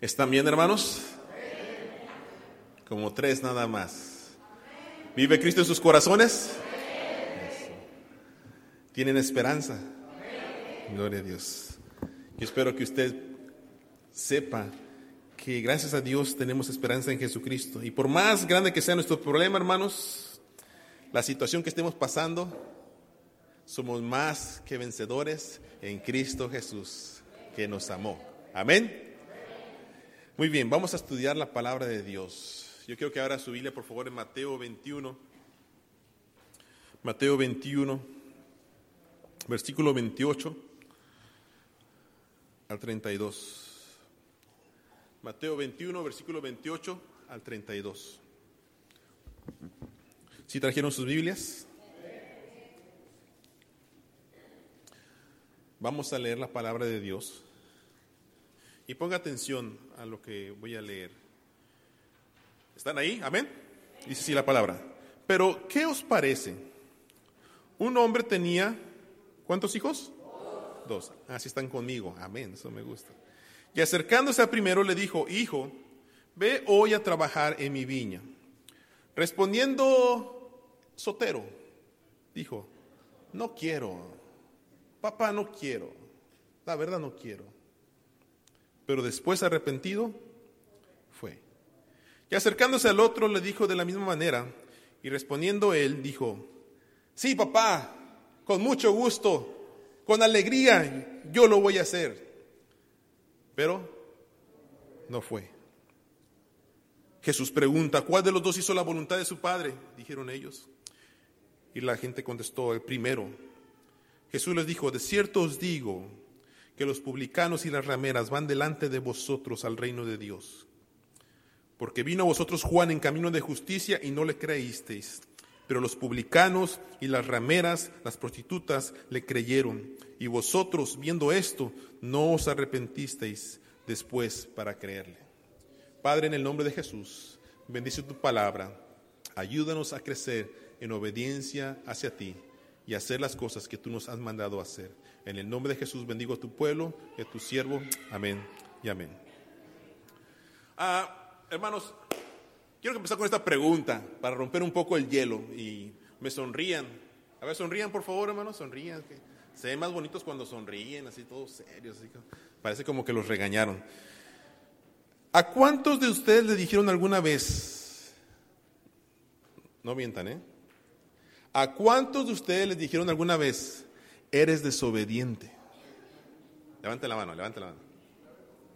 ¿Están bien, hermanos? Como tres nada más. ¿Vive Cristo en sus corazones? ¿Tienen esperanza? Gloria a Dios. Yo espero que usted sepa que gracias a Dios tenemos esperanza en Jesucristo. Y por más grande que sea nuestro problema, hermanos, la situación que estemos pasando, somos más que vencedores en Cristo Jesús, que nos amó. Amén. Muy bien, vamos a estudiar la palabra de Dios. Yo quiero que ahora su Biblia, por favor, en Mateo 21. Mateo 21, versículo 28 al 32. Mateo 21, versículo 28 al 32. ¿Sí trajeron sus Biblias? Vamos a leer la palabra de Dios. Y ponga atención a lo que voy a leer. ¿Están ahí? Amén. Dice así la palabra. Pero, ¿qué os parece? Un hombre tenía, ¿cuántos hijos? Dos. Así están conmigo. Amén. Eso me gusta. Y acercándose al primero le dijo, hijo, ve hoy a trabajar en mi viña. Respondiendo Sotero, dijo, no quiero, papá no quiero, la verdad no quiero. Pero después arrepentido, fue. Y acercándose al otro le dijo de la misma manera, y respondiendo él, dijo, sí, papá, con mucho gusto, con alegría, yo lo voy a hacer. Pero no fue. Jesús pregunta, ¿cuál de los dos hizo la voluntad de su padre? Dijeron ellos. Y la gente contestó, el primero. Jesús les dijo, de cierto os digo que los publicanos y las rameras van delante de vosotros al reino de Dios. Porque vino a vosotros Juan en camino de justicia y no le creísteis. Pero los publicanos y las rameras, las prostitutas, le creyeron. Y vosotros, viendo esto, no os arrepentisteis después para creerle. Padre, en el nombre de Jesús, bendice tu palabra. Ayúdanos a crecer en obediencia hacia ti y hacer las cosas que tú nos has mandado hacer. En el nombre de Jesús bendigo a tu pueblo a tu siervo. Amén y amén. Ah, hermanos, quiero empezar con esta pregunta para romper un poco el hielo y me sonrían. A ver, sonrían por favor, hermanos, sonrían. Se ven más bonitos cuando sonríen, así todos serios. Parece como que los regañaron. ¿A cuántos de ustedes le dijeron alguna vez? No mientan, ¿eh? ¿A cuántos de ustedes les dijeron alguna vez, eres desobediente? Levante la mano, levante la mano.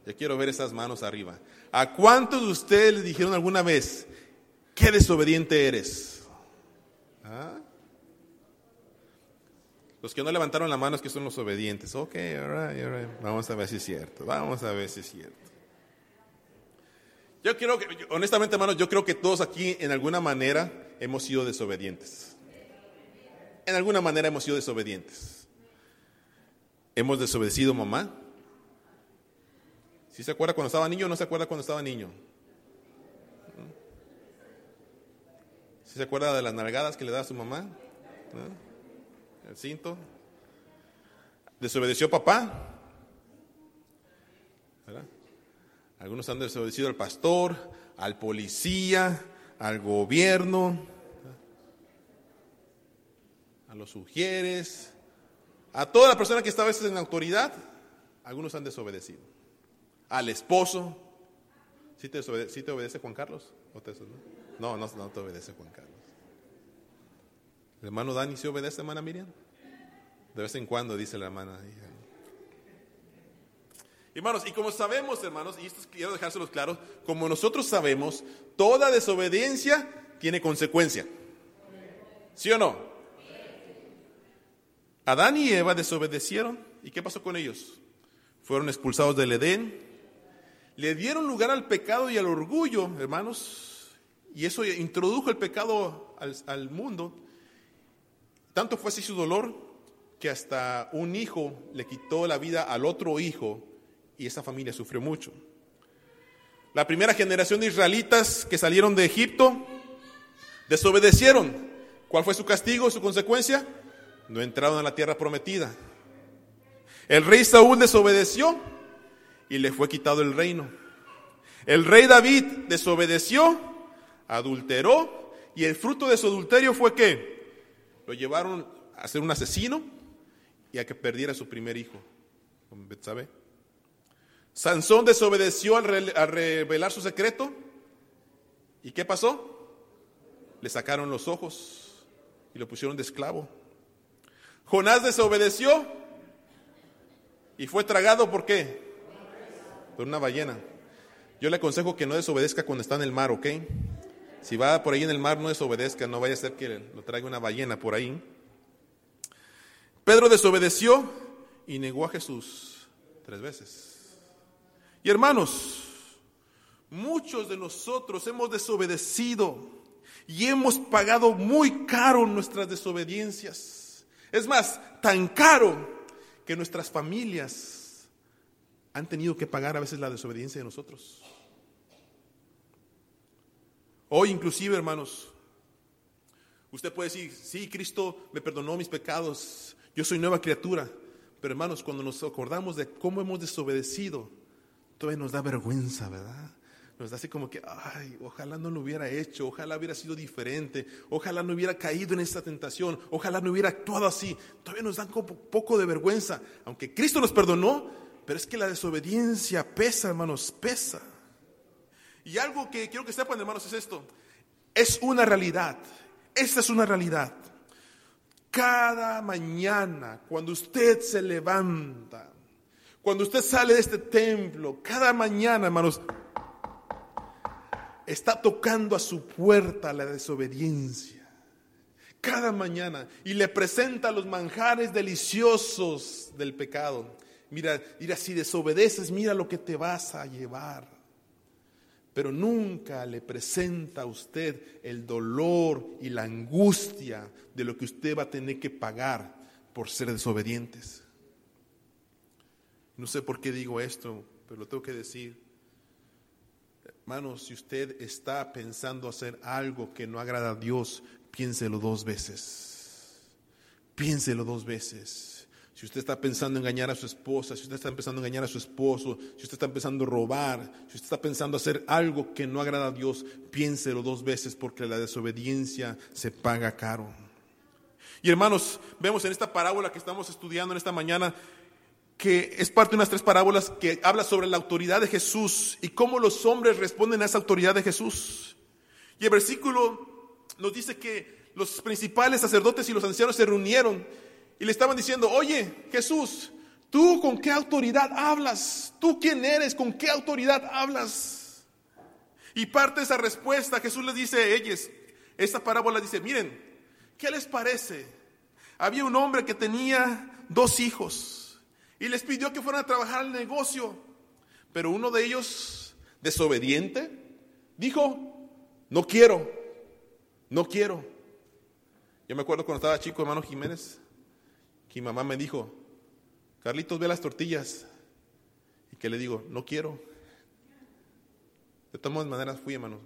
Yo quiero ver esas manos arriba. ¿A cuántos de ustedes les dijeron alguna vez, qué desobediente eres? ¿Ah? Los que no levantaron la mano es que son los obedientes. Ok. Vamos a ver si es cierto. Vamos a ver si es cierto. Yo creo que, honestamente, hermanos, yo creo que todos aquí en alguna manera hemos sido desobedientes. En alguna manera hemos sido desobedientes. Hemos desobedecido mamá. ¿Sí se acuerda cuando estaba niño o no se acuerda cuando estaba niño? ¿Sí se acuerda de las nalgadas que le daba su mamá? ¿No? El cinto. ¿Desobedeció papá? ¿Verdad? Algunos han desobedecido al pastor, al policía, al gobierno, a los sugieres, a toda la persona que está a veces en autoridad. Algunos han desobedecido. Al esposo. ¿Sí te, obedece, ¿sí te obedece Juan Carlos? no, no, no te obedece Juan Carlos. ¿El hermano Dani se obedece, hermana Miriam? De vez en cuando, dice la hermana. Hermanos, y como sabemos, hermanos, y esto quiero dejárselos claros, como nosotros sabemos, toda desobediencia tiene consecuencia. ¿Sí o no? Adán y Eva desobedecieron. ¿Y qué pasó con ellos? Fueron expulsados del Edén. Le dieron lugar al pecado y al orgullo, hermanos. Y eso introdujo el pecado al, al mundo. Tanto fue así su dolor que hasta un hijo le quitó la vida al otro hijo y esa familia sufrió mucho. La primera generación de israelitas que salieron de Egipto desobedecieron. ¿Cuál fue su castigo, su consecuencia? No entraron a la tierra prometida. El rey Saúl desobedeció y le fue quitado el reino. El rey David desobedeció, adulteró, y el fruto de su adulterio fue que lo llevaron a ser un asesino y a que perdiera su primer hijo, ¿sabe? Sansón desobedeció al, revelar su secreto. ¿Y qué pasó? Le sacaron los ojos y lo pusieron de esclavo. Jonás desobedeció y fue tragado por qué? Por una ballena. Yo le aconsejo que no desobedezca cuando está en el mar, ¿ok? Si va por ahí en el mar, no desobedezca, no vaya a ser que lo traiga una ballena por ahí. Pedro desobedeció y negó a Jesús tres veces. Y hermanos, muchos de nosotros hemos desobedecido y hemos pagado muy caro nuestras desobediencias. Es más, tan caro que nuestras familias han tenido que pagar a veces la desobediencia de nosotros. Hoy inclusive, hermanos, usted puede decir, sí, Cristo me perdonó mis pecados, yo soy nueva criatura. Pero hermanos, cuando nos acordamos de cómo hemos desobedecido, todavía nos da vergüenza, ¿verdad? Nos da así como que, ay, ojalá no lo hubiera hecho, ojalá hubiera sido diferente, ojalá no hubiera caído en esta tentación, ojalá no hubiera actuado así. Todavía nos da un poco de vergüenza, aunque Cristo nos perdonó, pero es que la desobediencia pesa, hermanos, pesa. Y algo que quiero que sepan, hermanos, es esto. Es una realidad. Esta es una realidad. Cada mañana, cuando usted se levanta, cuando usted sale de este templo, cada mañana, hermanos, está tocando a su puerta la desobediencia. Cada mañana. Y le presenta los manjares deliciosos del pecado. Mira, mira, si desobedeces, mira lo que te vas a llevar pero nunca le presenta a usted el dolor y la angustia de lo que usted va a tener que pagar por ser desobedientes. No sé por qué digo esto, pero lo tengo que decir. Hermanos, si usted está pensando hacer algo que no agrada a Dios, piénselo dos veces. Piénselo dos veces. Si usted está pensando engañar a su esposa, si usted está empezando a engañar a su esposo, si usted está empezando a robar, si usted está pensando hacer algo que no agrada a Dios, piénselo dos veces porque la desobediencia se paga caro. Y hermanos, vemos en esta parábola que estamos estudiando en esta mañana que es parte de unas tres parábolas que habla sobre la autoridad de Jesús y cómo los hombres responden a esa autoridad de Jesús. Y el versículo nos dice que los principales sacerdotes y los ancianos se reunieron y le estaban diciendo, oye Jesús, ¿tú con qué autoridad hablas? ¿Tú quién eres? ¿Con qué autoridad hablas? Y parte de esa respuesta Jesús les dice a ellos, esta parábola dice, miren, ¿qué les parece? Había un hombre que tenía dos hijos y les pidió que fueran a trabajar al negocio, pero uno de ellos, desobediente, dijo, no quiero, no quiero. Yo me acuerdo cuando estaba chico, hermano Jiménez, que mi mamá me dijo, Carlitos, ve las tortillas. Y que le digo, no quiero. De todas maneras fui, hermano.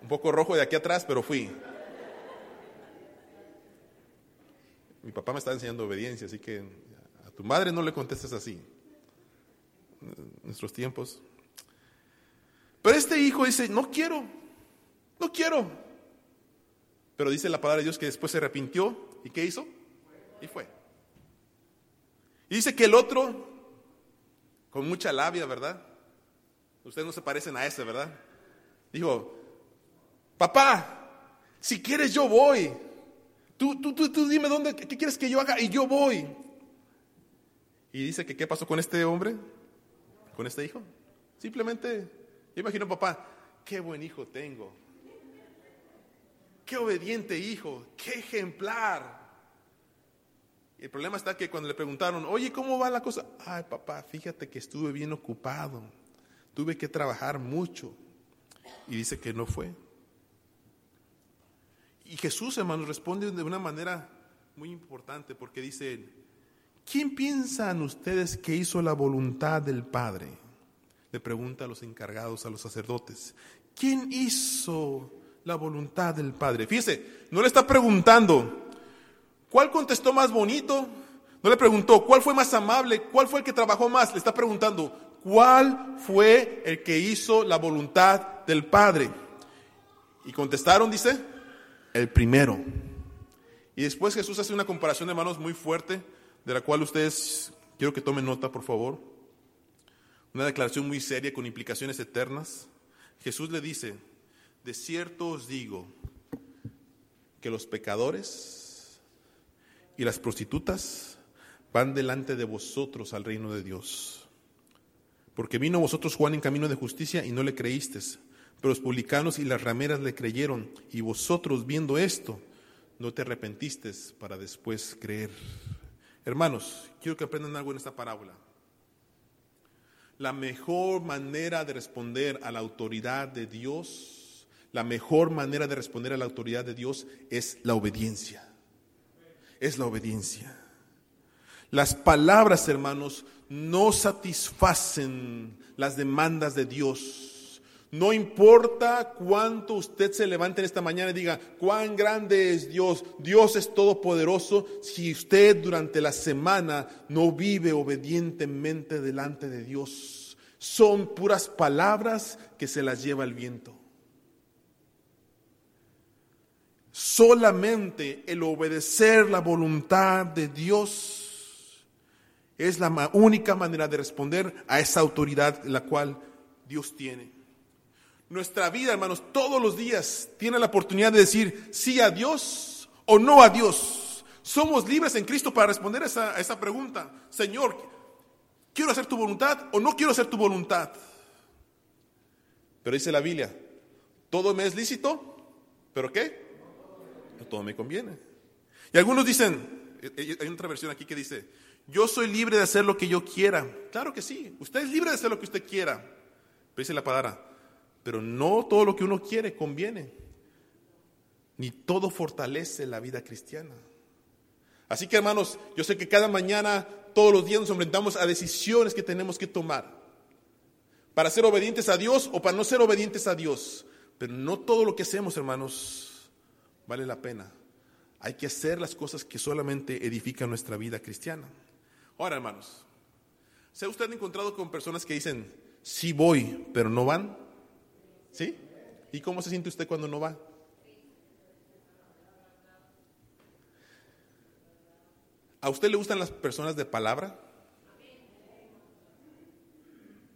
Un poco rojo de aquí atrás, pero fui. Mi papá me está enseñando obediencia, así que a tu madre no le contestes así. Nuestros tiempos. Pero este hijo dice, no quiero, no quiero. Pero dice la palabra de Dios que después se arrepintió y ¿qué hizo? Y fue. Y dice que el otro, con mucha labia, ¿verdad? Ustedes no se parecen a ese, ¿verdad? Dijo, papá, si quieres yo voy. Tú, tú, tú, tú dime dónde, qué quieres que yo haga y yo voy. Y dice que qué pasó con este hombre, con este hijo. Simplemente, yo imagino, papá, qué buen hijo tengo. Qué obediente hijo, qué ejemplar. Y el problema está que cuando le preguntaron, oye, ¿cómo va la cosa? Ay, papá, fíjate que estuve bien ocupado, tuve que trabajar mucho. Y dice que no fue. Y Jesús, hermanos, responde de una manera muy importante porque dice, ¿quién piensan ustedes que hizo la voluntad del Padre? Le pregunta a los encargados, a los sacerdotes, ¿quién hizo la voluntad del Padre. Fíjese, no le está preguntando cuál contestó más bonito, no le preguntó cuál fue más amable, cuál fue el que trabajó más, le está preguntando ¿cuál fue el que hizo la voluntad del Padre? Y contestaron, dice, el primero. Y después Jesús hace una comparación, hermanos, muy fuerte, de la cual ustedes quiero que tomen nota, por favor. Una declaración muy seria con implicaciones eternas. Jesús le dice, de cierto os digo que los pecadores y las prostitutas van delante de vosotros al reino de Dios. Porque vino vosotros Juan en camino de justicia y no le creísteis, pero los publicanos y las rameras le creyeron, y vosotros viendo esto, no te arrepentiste para después creer. Hermanos, quiero que aprendan algo en esta parábola. La mejor manera de responder a la autoridad de Dios, la mejor manera de responder a la autoridad de Dios es la obediencia. Es la obediencia. Las palabras, hermanos, no satisfacen las demandas de Dios no importa cuánto usted se levante en esta mañana y diga, cuán grande es Dios, Dios es todopoderoso, si usted durante la semana no vive obedientemente delante de Dios. Son puras palabras que se las lleva el viento. Solamente el obedecer la voluntad de Dios es la única manera de responder a esa autoridad la cual Dios tiene. Nuestra vida, hermanos, todos los días tiene la oportunidad de decir sí a Dios o no a Dios. Somos libres en Cristo para responder a esa, esa pregunta. Señor, ¿quiero hacer tu voluntad o no quiero hacer tu voluntad? Pero dice la Biblia, todo me es lícito, pero ¿qué? No todo me conviene. Y algunos dicen, eh, eh, hay otra versión aquí que dice, yo soy libre de hacer lo que yo quiera. Claro que sí, usted es libre de hacer lo que usted quiera. Pero dice la palabra, pero no todo lo que uno quiere conviene, ni todo fortalece la vida cristiana. Así que hermanos, yo sé que cada mañana, todos los días nos enfrentamos a decisiones que tenemos que tomar para ser obedientes a Dios o para no ser obedientes a Dios. Pero no todo lo que hacemos, hermanos, vale la pena. Hay que hacer las cosas que solamente edifican nuestra vida cristiana. Ahora, hermanos, ¿se ha usted encontrado con personas que dicen, sí voy, pero no van? ¿Sí? ¿Y cómo se siente usted cuando no va? ¿A usted le gustan las personas de palabra?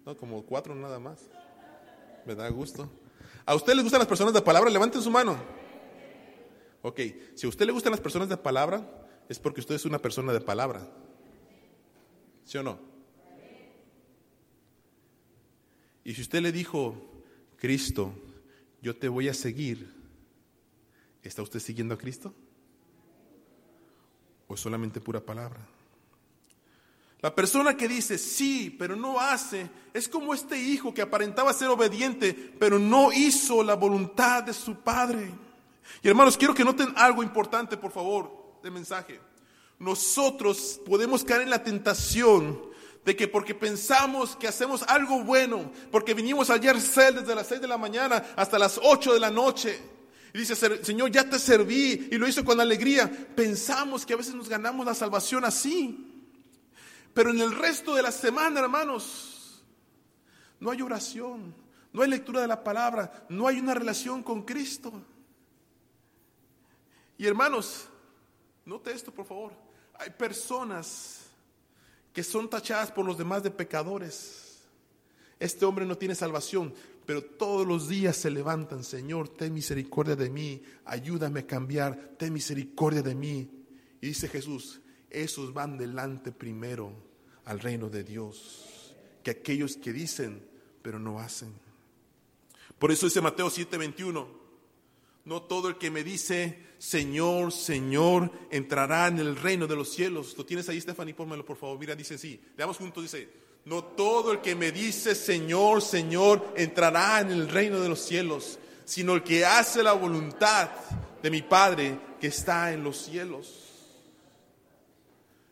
No, como cuatro nada más. Me da gusto. ¿A usted le gustan las personas de palabra? Levanten su mano. Ok, si a usted le gustan las personas de palabra, es porque usted es una persona de palabra. ¿Sí o no? Y si usted le dijo, Cristo, yo te voy a seguir, ¿está usted siguiendo a Cristo? ¿O solamente pura palabra? La persona que dice sí, pero no hace, es como este hijo que aparentaba ser obediente, pero no hizo la voluntad de su padre. Y hermanos, quiero que noten algo importante, por favor, de mensaje. Nosotros podemos caer en la tentación de que porque pensamos que hacemos algo bueno, porque vinimos ayer ser desde las 6 de la mañana hasta las 8 de la noche, y dice, Señor, ya te serví, y lo hizo con alegría, pensamos que a veces nos ganamos la salvación así. Pero en el resto de la semana, hermanos, no hay oración, no hay lectura de la palabra, no hay una relación con Cristo. Y hermanos, note esto por favor, hay personas que son tachadas por los demás de pecadores. Este hombre no tiene salvación, pero todos los días se levantan, Señor, ten misericordia de mí, ayúdame a cambiar, ten misericordia de mí. Y dice Jesús, esos van delante primero al reino de Dios, que aquellos que dicen, pero no hacen. Por eso dice Mateo 7:21, no todo el que me dice, Señor, Señor, entrará en el reino de los cielos. ¿Lo tienes ahí, Stephanie? Pónmelo, por favor. Mira, dice así. Veamos juntos, dice, no todo el que me dice, Señor, Señor, entrará en el reino de los cielos, sino el que hace la voluntad de mi Padre que está en los cielos.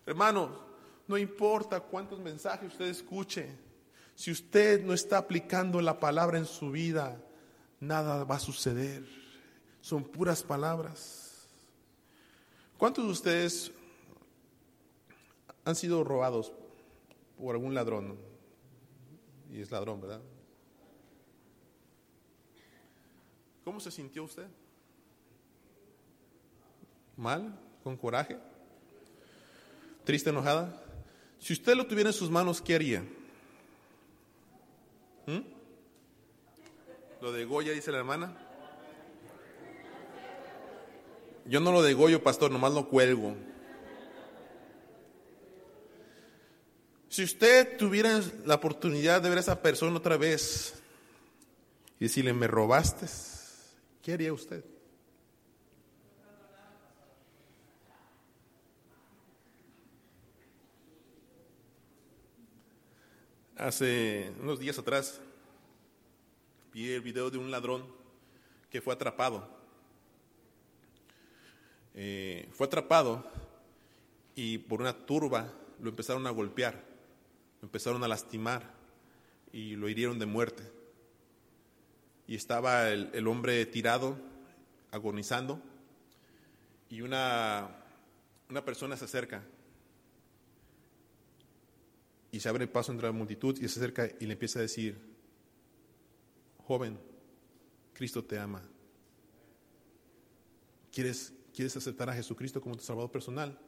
Hermano, no importa cuántos mensajes usted escuche, si usted no está aplicando la palabra en su vida, nada va a suceder son puras palabras. ¿Cuántos de ustedes han sido robados por algún ladrón? y es ladrón, ¿verdad? ¿Cómo se sintió usted? ¿Mal? ¿Con coraje? ¿Triste, enojada? Si usted lo tuviera en sus manos, ¿qué haría? ¿Mm? ¿Lo de Goya, dice la hermana? Yo no lo degollo, pastor, nomás lo cuelgo. Si usted tuviera la oportunidad de ver a esa persona otra vez y decirle, me robaste, ¿qué haría usted? Hace unos días atrás vi el video de un ladrón que fue atrapado. Eh, fue atrapado y por una turba lo empezaron a golpear, lo empezaron a lastimar y lo hirieron de muerte. Y estaba el, hombre tirado, agonizando, y una, una persona se acerca y se abre el paso entre la multitud y se acerca y le empieza a decir, joven, Cristo te ama. ¿Quieres, ¿Quieres aceptar a Jesucristo como tu Salvador personal?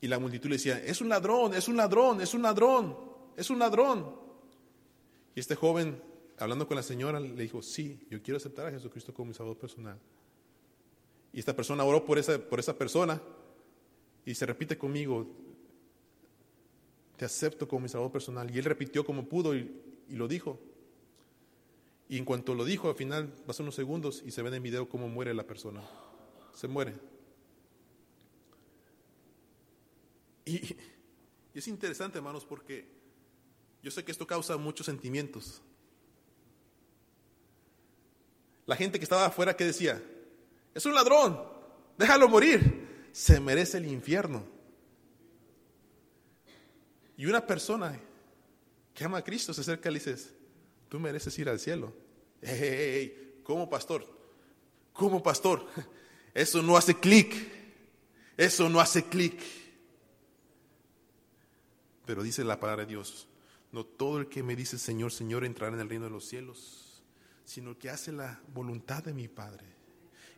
Y la multitud le decía, es un ladrón, es un ladrón, es un ladrón, es un ladrón. Y este joven, hablando con la señora, le dijo, sí, yo quiero aceptar a Jesucristo como mi Salvador personal. Y esta persona oró por esa, por esa persona y se repite conmigo, te acepto como mi salvador personal. Y él repitió como pudo y, y, lo dijo. Y en cuanto lo dijo, al final pasó unos segundos y se ve en el video cómo muere la persona. Se muere. Y, es interesante, hermanos, porque yo sé que esto causa muchos sentimientos. La gente que estaba afuera, que decía? Es un ladrón, déjalo morir, se merece el infierno. Y una persona que ama a Cristo se acerca y le dice, tú mereces ir al cielo. Hey, hey, hey, ¿Cómo pastor? ¿Cómo pastor? Eso no hace clic. Eso no hace clic. Pero dice la palabra de Dios, no todo el que me dice Señor, Señor entrará en el reino de los cielos, sino el que hace la voluntad de mi Padre.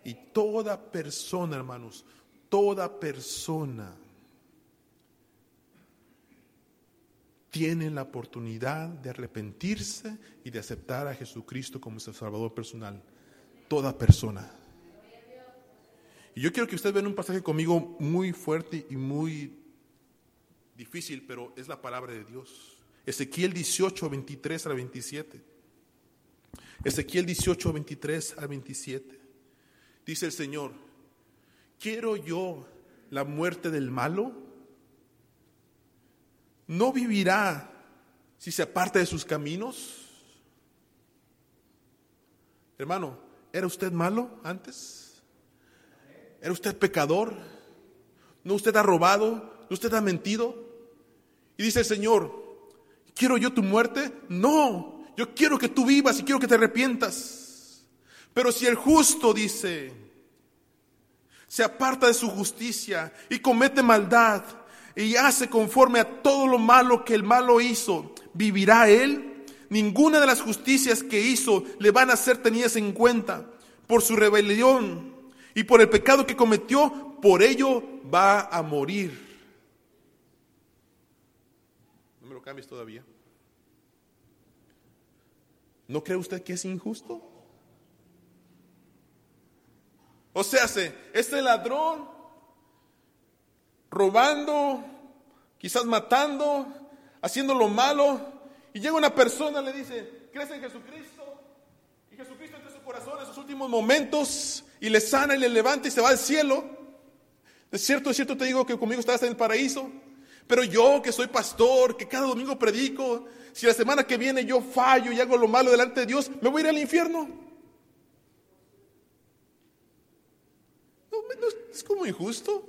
Y toda persona, hermanos, toda persona tiene la oportunidad de arrepentirse y de aceptar a Jesucristo como su Salvador personal. Toda persona. Y yo quiero que ustedes vean un pasaje conmigo muy fuerte y muy difícil, pero es la palabra de Dios. Ezequiel 18, 23 al 27. Ezequiel 18, 23 al 27. Dice el Señor, ¿quiero yo la muerte del malo? ¿No vivirá si se aparta de sus caminos? Hermano, ¿era usted malo antes? ¿Era usted pecador? ¿No usted ha robado? ¿No usted ha mentido? Y dice el Señor, ¿quiero yo tu muerte? No, yo quiero que tú vivas y quiero que te arrepientas. Pero si el justo dice, se aparta de su justicia y comete maldad y hace conforme a todo lo malo que el malo hizo, ¿vivirá él? Ninguna de las justicias que hizo le van a ser tenidas en cuenta por su rebelión y por el pecado que cometió, por ello va a morir. ¿No me lo cambies todavía? ¿No cree usted que es injusto? O sea, este ladrón robando, quizás matando, haciendo lo malo, y llega una persona le dice, ¿crees en Jesucristo? Y Jesucristo entra en su corazón en sus últimos momentos y le sana y le levanta y se va al cielo. Es cierto, es cierto, te digo que conmigo estarás en el paraíso. Pero yo que soy pastor, que cada domingo predico, si la semana que viene yo fallo y hago lo malo delante de Dios, me voy a ir al infierno. No, es como injusto.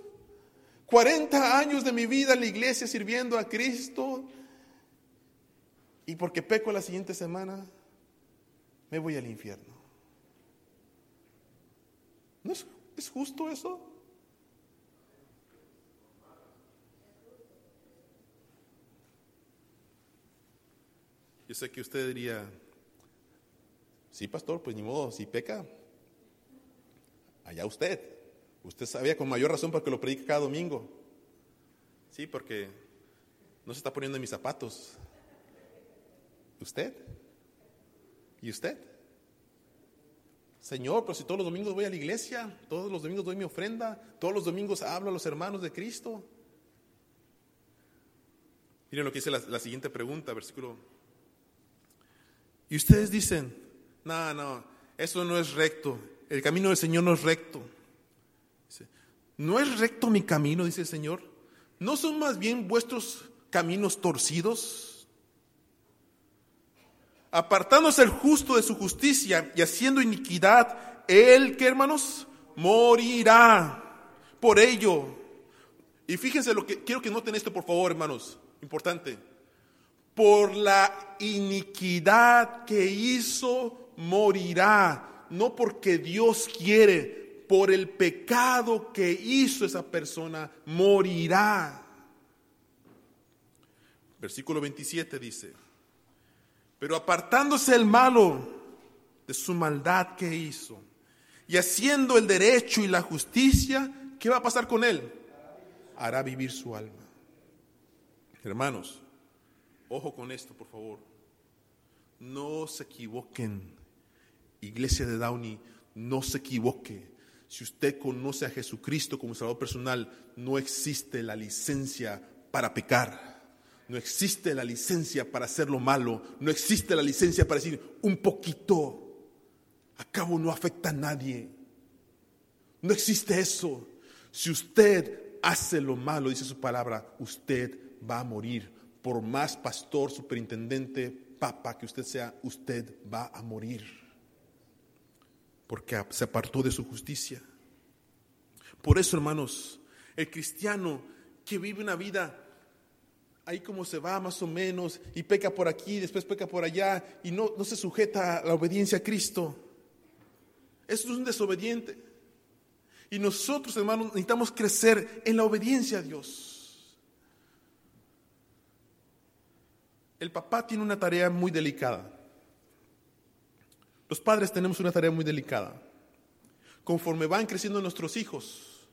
40 años de mi vida en la iglesia sirviendo a Cristo. Y porque peco la siguiente semana, me voy al infierno. ¿No es, es justo eso? Yo sé que usted diría, sí, pastor, pues ni modo, si peca, allá usted. Usted sabía con mayor razón porque lo predica cada domingo. Sí, porque no se está poniendo en mis zapatos. ¿Usted? ¿Y usted? Señor, pero si todos los domingos voy a la iglesia, todos los domingos doy mi ofrenda, todos los domingos hablo a los hermanos de Cristo. Miren lo que dice la, siguiente pregunta, versículo. Y ustedes dicen, no, no, eso no es recto, el camino del Señor no es recto. ¿No es recto mi camino, dice el Señor? ¿No son más bien vuestros caminos torcidos? Apartándose el justo de su justicia y haciendo iniquidad, él, ¿qué hermanos? Morirá por ello. Y fíjense lo que quiero que noten esto, por favor, hermanos, importante. Por la iniquidad que hizo, morirá. No porque Dios quiere, por el pecado que hizo esa persona, morirá. Versículo 27 dice, pero apartándose el malo de su maldad que hizo y haciendo el derecho y la justicia, ¿qué va a pasar con él? Hará vivir su alma. Hermanos, ojo con esto, por favor. No se equivoquen. Iglesia de Downey, no se equivoque. Si usted conoce a Jesucristo como Salvador personal, no existe la licencia para pecar. No existe la licencia para hacer lo malo. No existe la licencia para decir un poquito. A cabo no afecta a nadie. No existe eso. Si usted hace lo malo, dice su palabra, usted va a morir. Por más pastor, superintendente, papa que usted sea, usted va a morir porque se apartó de su justicia. Por eso, hermanos, el cristiano que vive una vida ahí como se va más o menos y peca por aquí, después peca por allá y no, no se sujeta a la obediencia a Cristo, eso es un desobediente. Y nosotros, hermanos, necesitamos crecer en la obediencia a Dios. El papá tiene una tarea muy delicada. Los padres tenemos una tarea muy delicada. Conforme van creciendo nuestros hijos,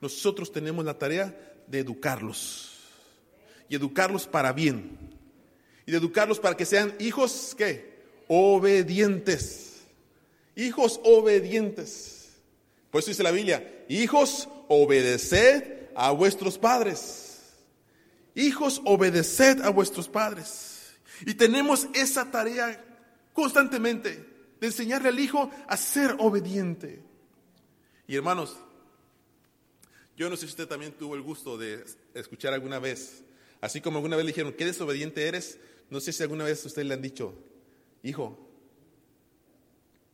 nosotros tenemos la tarea de educarlos. Y educarlos para bien. Y de educarlos para que sean hijos, ¿qué? Obedientes. Hijos obedientes. Por eso dice la Biblia, hijos, obedeced a vuestros padres. Hijos, obedeced a vuestros padres. Y tenemos esa tarea constantemente de enseñarle al hijo a ser obediente. Y hermanos, yo no sé si usted también tuvo el gusto de escuchar alguna vez, así como alguna vez le dijeron, ¿qué desobediente eres? No sé si alguna vez usted le han dicho, hijo,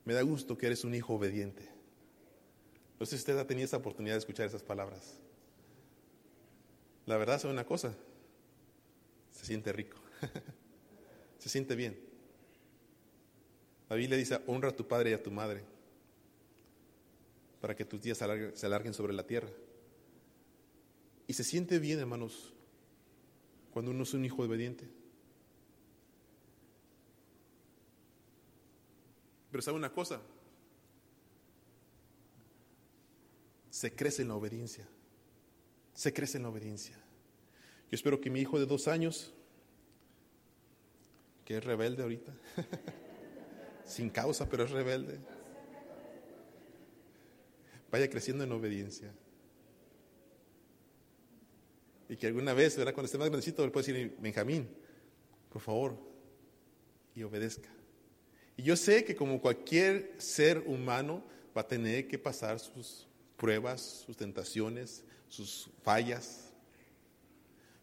me da gusto que eres un hijo obediente. No sé si usted ha tenido esa oportunidad de escuchar esas palabras. La verdad es una cosa, se siente rico, se siente bien. La Biblia dice, honra a tu padre y a tu madre para que tus días se alarguen, sobre la tierra. Y se siente bien, hermanos, cuando uno es un hijo obediente. Pero sabe una cosa, se crece en la obediencia, se crece en la obediencia. Yo espero que mi hijo de dos años, que es rebelde ahorita, sin causa, pero es rebelde. Vaya creciendo en obediencia. Y que alguna vez, ¿verdad? cuando esté más grandecito, le puede decir, Benjamín, por favor, y obedezca. Y yo sé que como cualquier ser humano va a tener que pasar sus pruebas, sus tentaciones, sus fallas.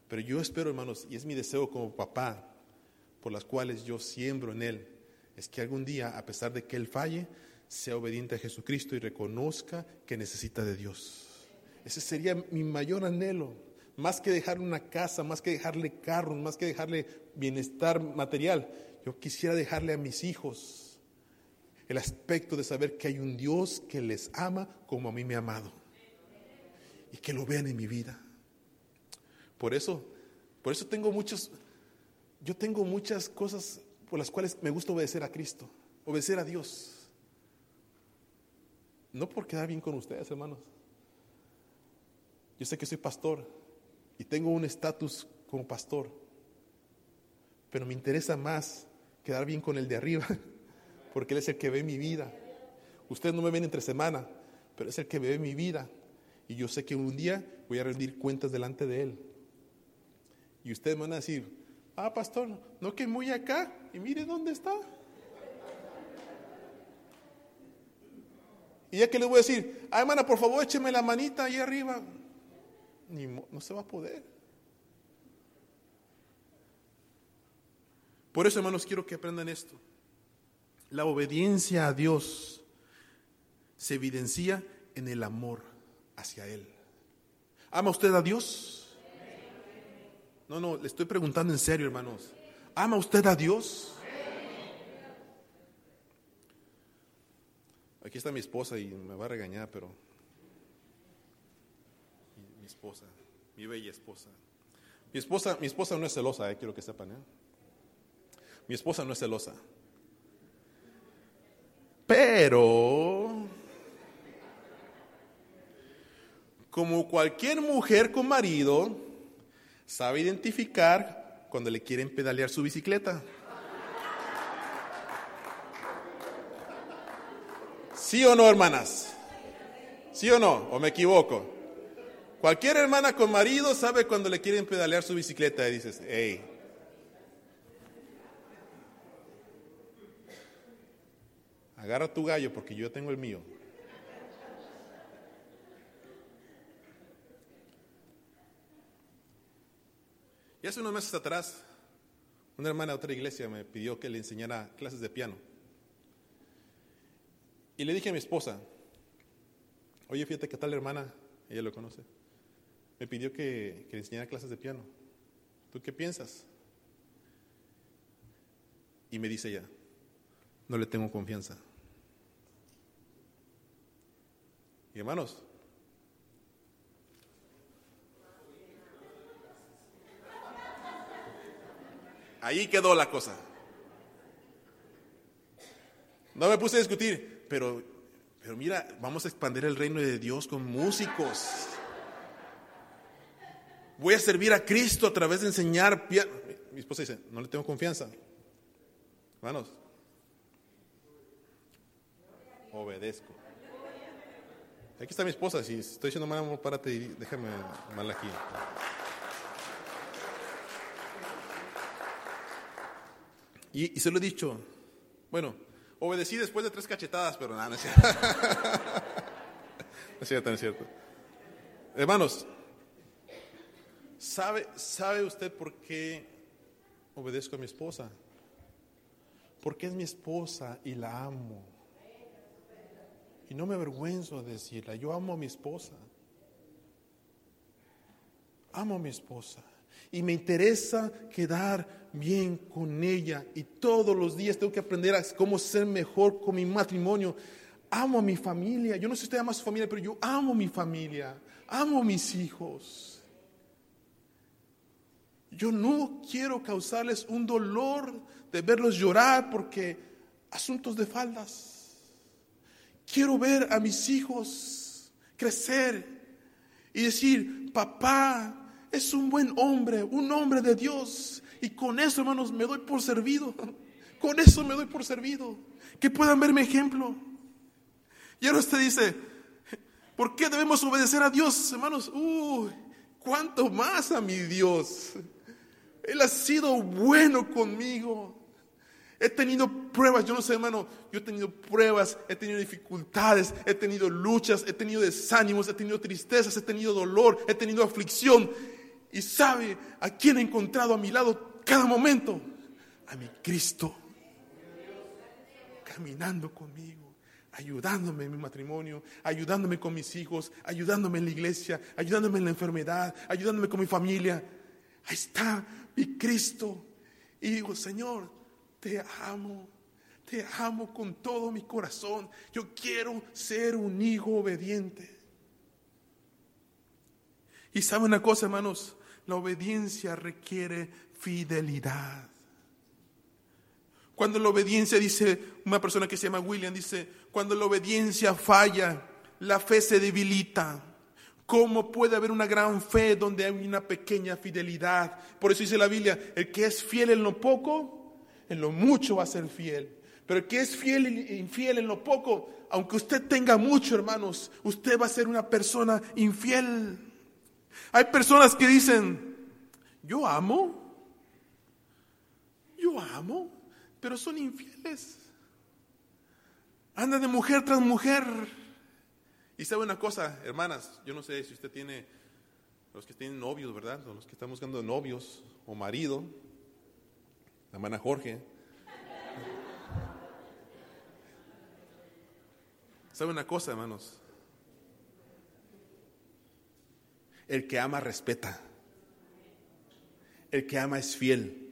Pero yo espero, hermanos, y es mi deseo como papá, por las cuales yo siembro en él, es que algún día, a pesar de que él falle, sea obediente a Jesucristo y reconozca que necesita de Dios. Ese sería mi mayor anhelo, más que dejarle una casa, más que dejarle carros, más que dejarle bienestar material. Yo quisiera dejarle a mis hijos el aspecto de saber que hay un Dios que les ama como a mí me ha amado y que lo vean en mi vida. Por eso, por eso tengo muchos, yo tengo muchas cosas por las cuales me gusta obedecer a Cristo, obedecer a Dios. No por quedar bien con ustedes, hermanos. Yo sé que soy pastor y tengo un estatus como pastor, pero me interesa más quedar bien con el de arriba, porque Él es el que ve mi vida. Ustedes no me ven entre semana, pero es el que ve mi vida. Y yo sé que un día voy a rendir cuentas delante de Él. Y ustedes me van a decir, ah, pastor, no que muy acá, y mire dónde está. Y ya que les voy a decir, ah, hermana, por favor, écheme la manita ahí arriba. Ni no se va a poder. Por eso, hermanos, quiero que aprendan esto. La obediencia a Dios se evidencia en el amor hacia Él. ¿Ama usted a Dios? No, no, le estoy preguntando en serio, hermanos. ¿Ama usted a Dios? Aquí está mi esposa y me va a regañar, pero esposa, mi bella esposa. Mi esposa, mi esposa no es celosa, eh, quiero que sepan. ¿eh? Mi esposa no es celosa. Pero, como cualquier mujer con marido, sabe identificar cuando le quieren pedalear su bicicleta. ¿Sí o no, hermanas? ¿Sí o no? ¿O me equivoco? Cualquier hermana con marido sabe cuando le quieren pedalear su bicicleta y dices, hey. Agarra tu gallo porque yo tengo el mío. Y hace unos meses atrás, una hermana de otra iglesia me pidió que le enseñara clases de piano. Y le dije a mi esposa, oye, fíjate que tal hermana, ella lo conoce, me pidió que, le enseñara clases de piano. ¿Tú qué piensas? Y me dice ella, no le tengo confianza. Y hermanos, ahí quedó la cosa. No me puse a discutir pero, pero mira, vamos a expandir el reino de Dios con músicos. Voy a servir a Cristo a través de enseñar piano. Mi esposa dice, no le tengo confianza. Hermanos, obedezco. Aquí está mi esposa. Si estoy diciendo mal, párate y déjame mal aquí. Y, y se lo he dicho. Bueno, Obedecí después de tres cachetadas, pero nada, no es cierto. no es cierto, no es cierto. Hermanos, ¿sabe, ¿sabe usted por qué obedezco a mi esposa? Porque es mi esposa y la amo. Y no me avergüenzo de decirla, yo amo a mi esposa. Amo a mi esposa. Y me interesa quedar bien con ella y todos los días tengo que aprender a cómo ser mejor con mi matrimonio. Amo a mi familia. Yo no sé si usted ama a su familia, pero yo amo a mi familia. Amo a mis hijos. Yo no quiero causarles un dolor de verlos llorar porque asuntos de faldas. Quiero ver a mis hijos crecer y decir, papá es un buen hombre, un hombre de Dios. Y con eso, hermanos, me doy por servido. Con eso me doy por servido. Que puedan verme ejemplo. Y ahora usted dice, ¿por qué debemos obedecer a Dios, hermanos? Uy, cuánto más a mi Dios. Él ha sido bueno conmigo. He tenido pruebas, yo no sé, hermano, yo he tenido pruebas, he tenido dificultades, he tenido luchas, he tenido desánimos, he tenido tristezas, he tenido dolor, he tenido aflicción. Y sabe a quién he encontrado a mi lado cada momento a mi Cristo caminando conmigo, ayudándome en mi matrimonio, ayudándome con mis hijos, ayudándome en la iglesia, ayudándome en la enfermedad, ayudándome con mi familia. Ahí está mi Cristo. Y digo, Señor, te amo, te amo con todo mi corazón. Yo quiero ser un hijo obediente. Y sabe una cosa, hermanos, la obediencia requiere fidelidad. Cuando la obediencia, dice una persona que se llama William, dice, cuando la obediencia falla, la fe se debilita. ¿Cómo puede haber una gran fe donde hay una pequeña fidelidad? Por eso dice la Biblia, el que es fiel en lo poco, en lo mucho va a ser fiel. Pero el que es fiel e infiel en lo poco, aunque usted tenga mucho, hermanos, usted va a ser una persona infiel. Hay personas que dicen, yo amo, yo amo, pero son infieles. Andan de mujer tras mujer. Y sabe una cosa, hermanas, yo no sé si usted tiene, los que tienen novios, ¿verdad? O los que están buscando novios o marido, la hermana Jorge. ¿Sabe una cosa, hermanos? El que ama respeta. El que ama es fiel.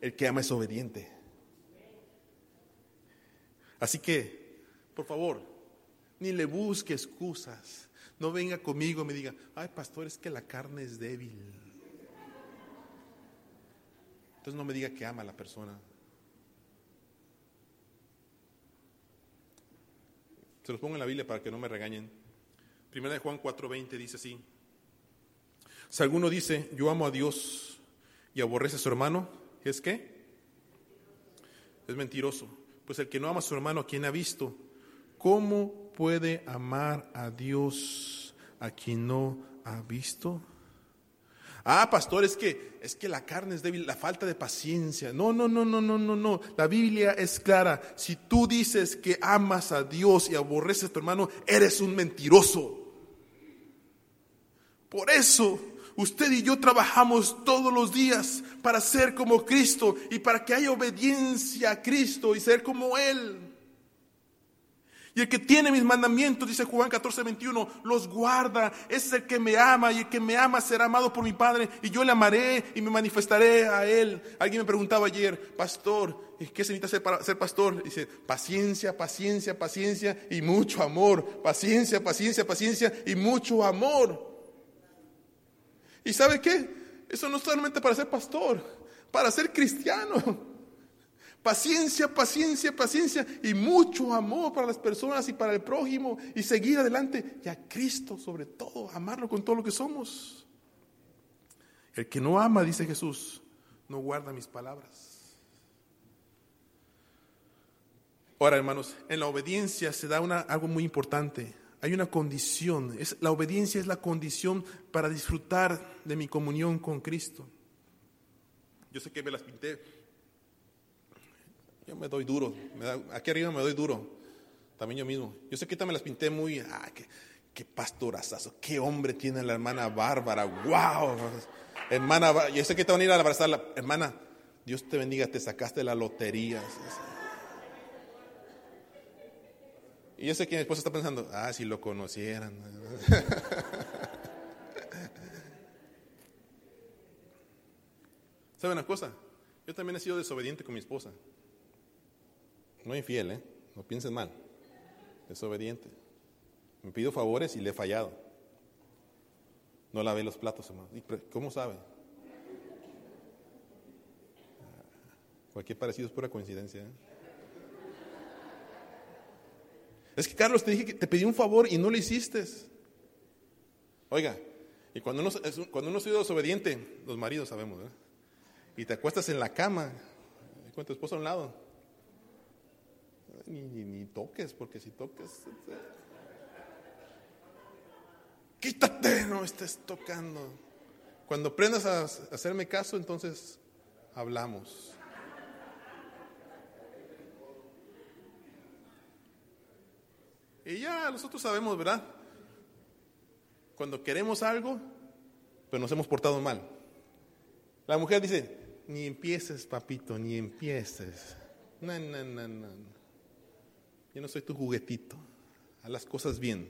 El que ama es obediente. Así que, por favor, ni le busque excusas. No venga conmigo y me diga, ay pastor, es que la carne es débil. Entonces no me diga que ama a la persona. Se los pongo en la Biblia para que no me regañen. Primera de Juan 4:20 dice así. Si alguno dice, yo amo a Dios y aborrece a su hermano, ¿es qué? Es mentiroso. Pues el que no ama a su hermano, ¿a quien ha visto? ¿Cómo puede amar a Dios a quien no ha visto? Ah, pastor, es que es que la carne es débil, la falta de paciencia. No, no, no, no, no, no, no. La Biblia es clara. Si tú dices que amas a Dios y aborreces a tu hermano, eres un mentiroso. Por eso Usted y yo trabajamos todos los días para ser como Cristo y para que haya obediencia a Cristo y ser como Él. Y el que tiene mis mandamientos, dice Juan 14, 21, los guarda. es el que me ama y el que me ama será amado por mi Padre y yo le amaré y me manifestaré a Él. Alguien me preguntaba ayer, pastor, ¿qué se necesita hacer para ser pastor? Dice, paciencia, paciencia, paciencia y mucho amor. Paciencia, paciencia, paciencia y mucho amor. ¿Y sabe qué? Eso no es solamente para ser pastor, para ser cristiano. Paciencia, paciencia, paciencia y mucho amor para las personas y para el prójimo y seguir adelante y a Cristo sobre todo, amarlo con todo lo que somos. El que no ama, dice Jesús, no guarda mis palabras. Ahora, hermanos, en la obediencia se da una, algo muy importante hay una condición. Es, la obediencia es la condición para disfrutar de mi comunión con Cristo. Yo sé que me las pinté. Yo me doy duro. aquí arriba me doy duro. También yo mismo. Yo sé que también me las pinté muy. Ah, qué, qué pastorazazo. Qué hombre tiene la hermana Bárbara. ¡Wow! Hermana, yo sé que te van a ir a abrazar. La, hermana, Dios te bendiga, te sacaste la lotería. Y yo sé que mi esposa está pensando, ah, si lo conocieran. ¿Sabe una cosa? Yo también he sido desobediente con mi esposa. No infiel, ¿eh? No piensen mal. Desobediente. Me pido favores y le he fallado. No lavé los platos, hermano. ¿Cómo sabe? Cualquier parecido es pura coincidencia. ¿eh? Es que Carlos te dije que te pedí un favor y no lo hiciste. Oiga, y cuando uno, cuando uno es desobediente, los maridos sabemos, ¿eh? y te acuestas en la cama con tu esposo a un lado, ni, ni, toques, porque si toques, quítate, no estés tocando. Cuando aprendas a hacerme caso, entonces hablamos. Y ya nosotros sabemos, ¿verdad? Cuando queremos algo, pero nos hemos portado mal. La mujer dice, ni empieces, papito, ni empieces. No, no, no. Yo no soy tu juguetito. Haz las cosas bien.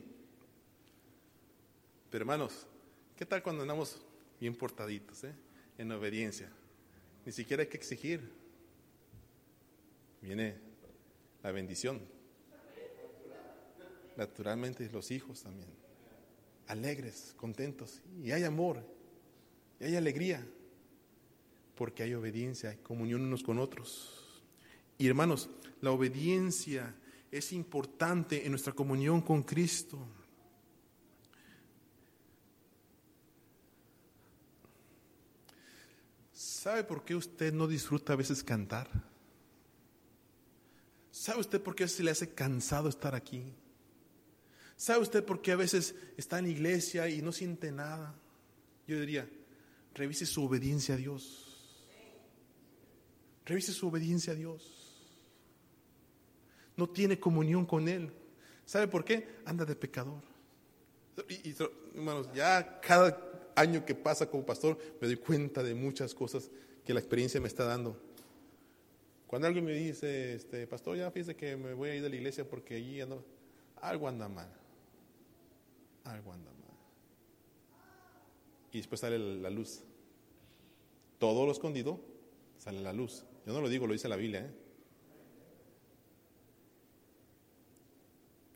Pero hermanos, ¿qué tal cuando andamos bien portaditos, eh? en obediencia? Ni siquiera hay que exigir. Viene la bendición naturalmente los hijos también, alegres, contentos, y hay amor, y hay alegría, porque hay obediencia, hay comunión unos con otros. Y hermanos, la obediencia es importante en nuestra comunión con Cristo. ¿Sabe por qué usted no disfruta a veces cantar? ¿Sabe usted por qué se le hace cansado estar aquí? ¿Sabe usted por qué a veces está en la iglesia y no siente nada? Yo diría, revise su obediencia a Dios. Revise su obediencia a Dios. No tiene comunión con Él. ¿Sabe por qué? Anda de pecador. Y, hermanos, ya cada año que pasa como pastor me doy cuenta de muchas cosas que la experiencia me está dando. Cuando alguien me dice, este, pastor, ya fíjese que me voy a ir de la iglesia porque allí ando, algo anda mal algo anda mal. Y después sale la luz. Todo lo escondido sale la luz. Yo no lo digo, lo dice la Biblia. ¿eh?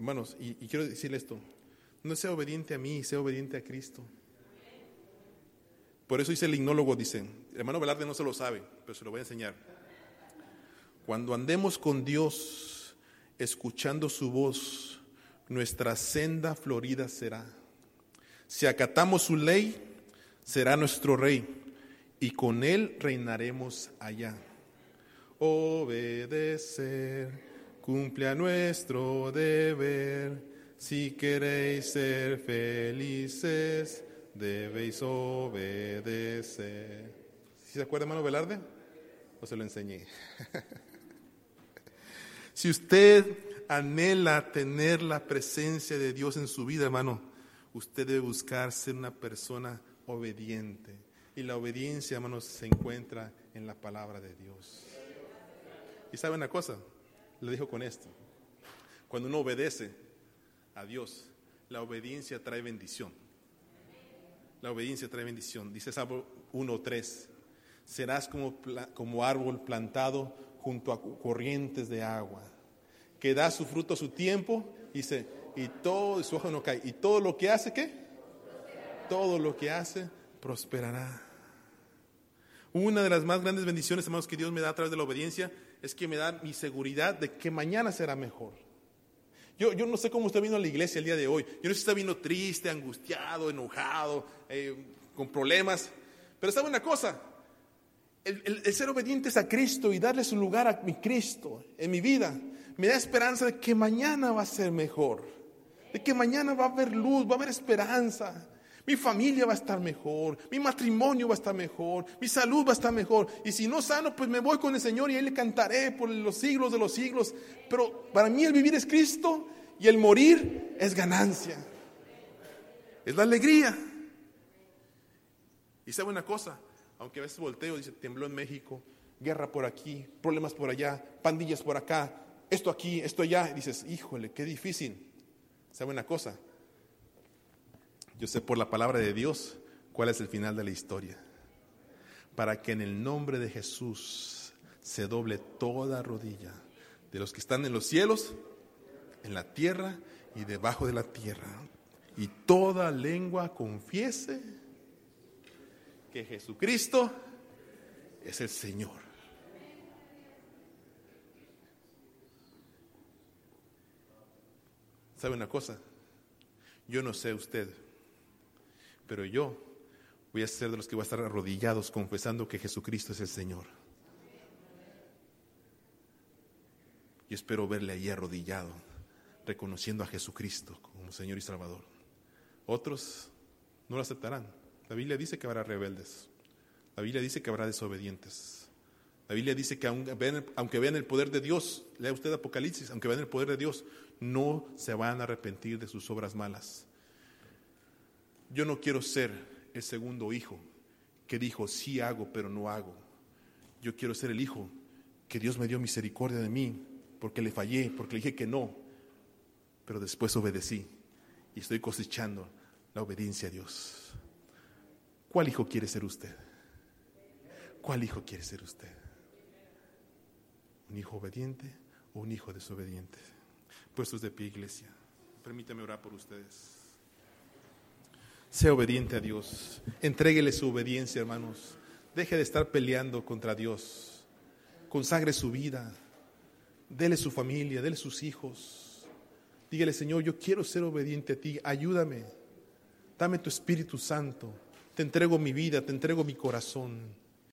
Hermanos, y, quiero decirle esto, no sea obediente a mí, sea obediente a Cristo. Por eso dice el ignólogo, dice, hermano Velarde no se lo sabe, pero se lo voy a enseñar. Cuando andemos con Dios, escuchando su voz, nuestra senda florida será. Si acatamos su ley, será nuestro rey, y con él reinaremos allá. Obedecer, cumple a nuestro deber. Si queréis ser felices, debéis obedecer. ¿Sí se acuerda, hermano Velarde? ¿O se lo enseñé? si usted anhela tener la presencia de Dios en su vida, hermano, usted debe buscar ser una persona obediente. Y la obediencia, hermanos, se encuentra en la palabra de Dios. Y sabe una cosa, le dijo con esto, cuando uno obedece a Dios, la obediencia trae bendición. La obediencia trae bendición. Dice Salmo 1.3, serás como, como árbol plantado junto a corrientes de agua que da su fruto a su tiempo, dice, y todo, su hoja no cae, y todo lo que hace, ¿qué? Todo lo que hace prosperará. Una de las más grandes bendiciones, hermanos, que Dios me da a través de la obediencia es que me da mi seguridad de que mañana será mejor. Yo, yo no sé cómo usted vino a la iglesia el día de hoy. Yo no sé si está vino triste, angustiado, enojado, eh, con problemas. Pero sabe una cosa, el, el, ser obedientes a Cristo y darle su lugar a mi Cristo en mi vida me da esperanza de que mañana va a ser mejor, de que mañana va a haber luz, va a haber esperanza. Mi familia va a estar mejor, mi matrimonio va a estar mejor, mi salud va a estar mejor. Y si no sano, pues me voy con el Señor y ahí le cantaré por los siglos de los siglos. Pero para mí el vivir es Cristo y el morir es ganancia. Es la alegría. Y sabe una cosa, aunque a veces volteo, dice, tembló en México, guerra por aquí, problemas por allá, pandillas por acá, esto aquí, esto allá, y dices, híjole, qué difícil. ¿Sabe una cosa? Yo sé por la palabra de Dios cuál es el final de la historia. Para que en el nombre de Jesús se doble toda rodilla de los que están en los cielos, en la tierra y debajo de la tierra. Y toda lengua confiese que Jesucristo es el Señor. ¿Sabe una cosa? Yo no sé usted, pero yo voy a ser de los que voy a estar arrodillados confesando que Jesucristo es el Señor. Y espero verle ahí arrodillado, reconociendo a Jesucristo como Señor y Salvador. Otros no lo aceptarán. La Biblia dice que habrá rebeldes. La Biblia dice que habrá desobedientes. La Biblia dice que aunque aunque vean el poder de Dios, lea usted Apocalipsis, aunque vean el poder de Dios, no se van a arrepentir de sus obras malas. Yo no quiero ser el segundo hijo que dijo, sí hago, pero no hago. Yo quiero ser el hijo que Dios me dio misericordia de mí, porque le fallé, porque le dije que no, pero después obedecí y estoy cosechando la obediencia a Dios. ¿Cuál hijo quiere ser usted? ¿Cuál hijo quiere ser usted? ¿Un hijo obediente o un hijo desobediente? Puestos de pie, iglesia. Permítame orar por ustedes. Sea obediente a Dios. Entréguele su obediencia, hermanos. Deje de estar peleando contra Dios. Consagre su vida. Dele su familia, dele sus hijos. Dígale, Señor, yo quiero ser obediente a ti, ayúdame. Dame tu Espíritu Santo. Te entrego mi vida, te entrego mi corazón.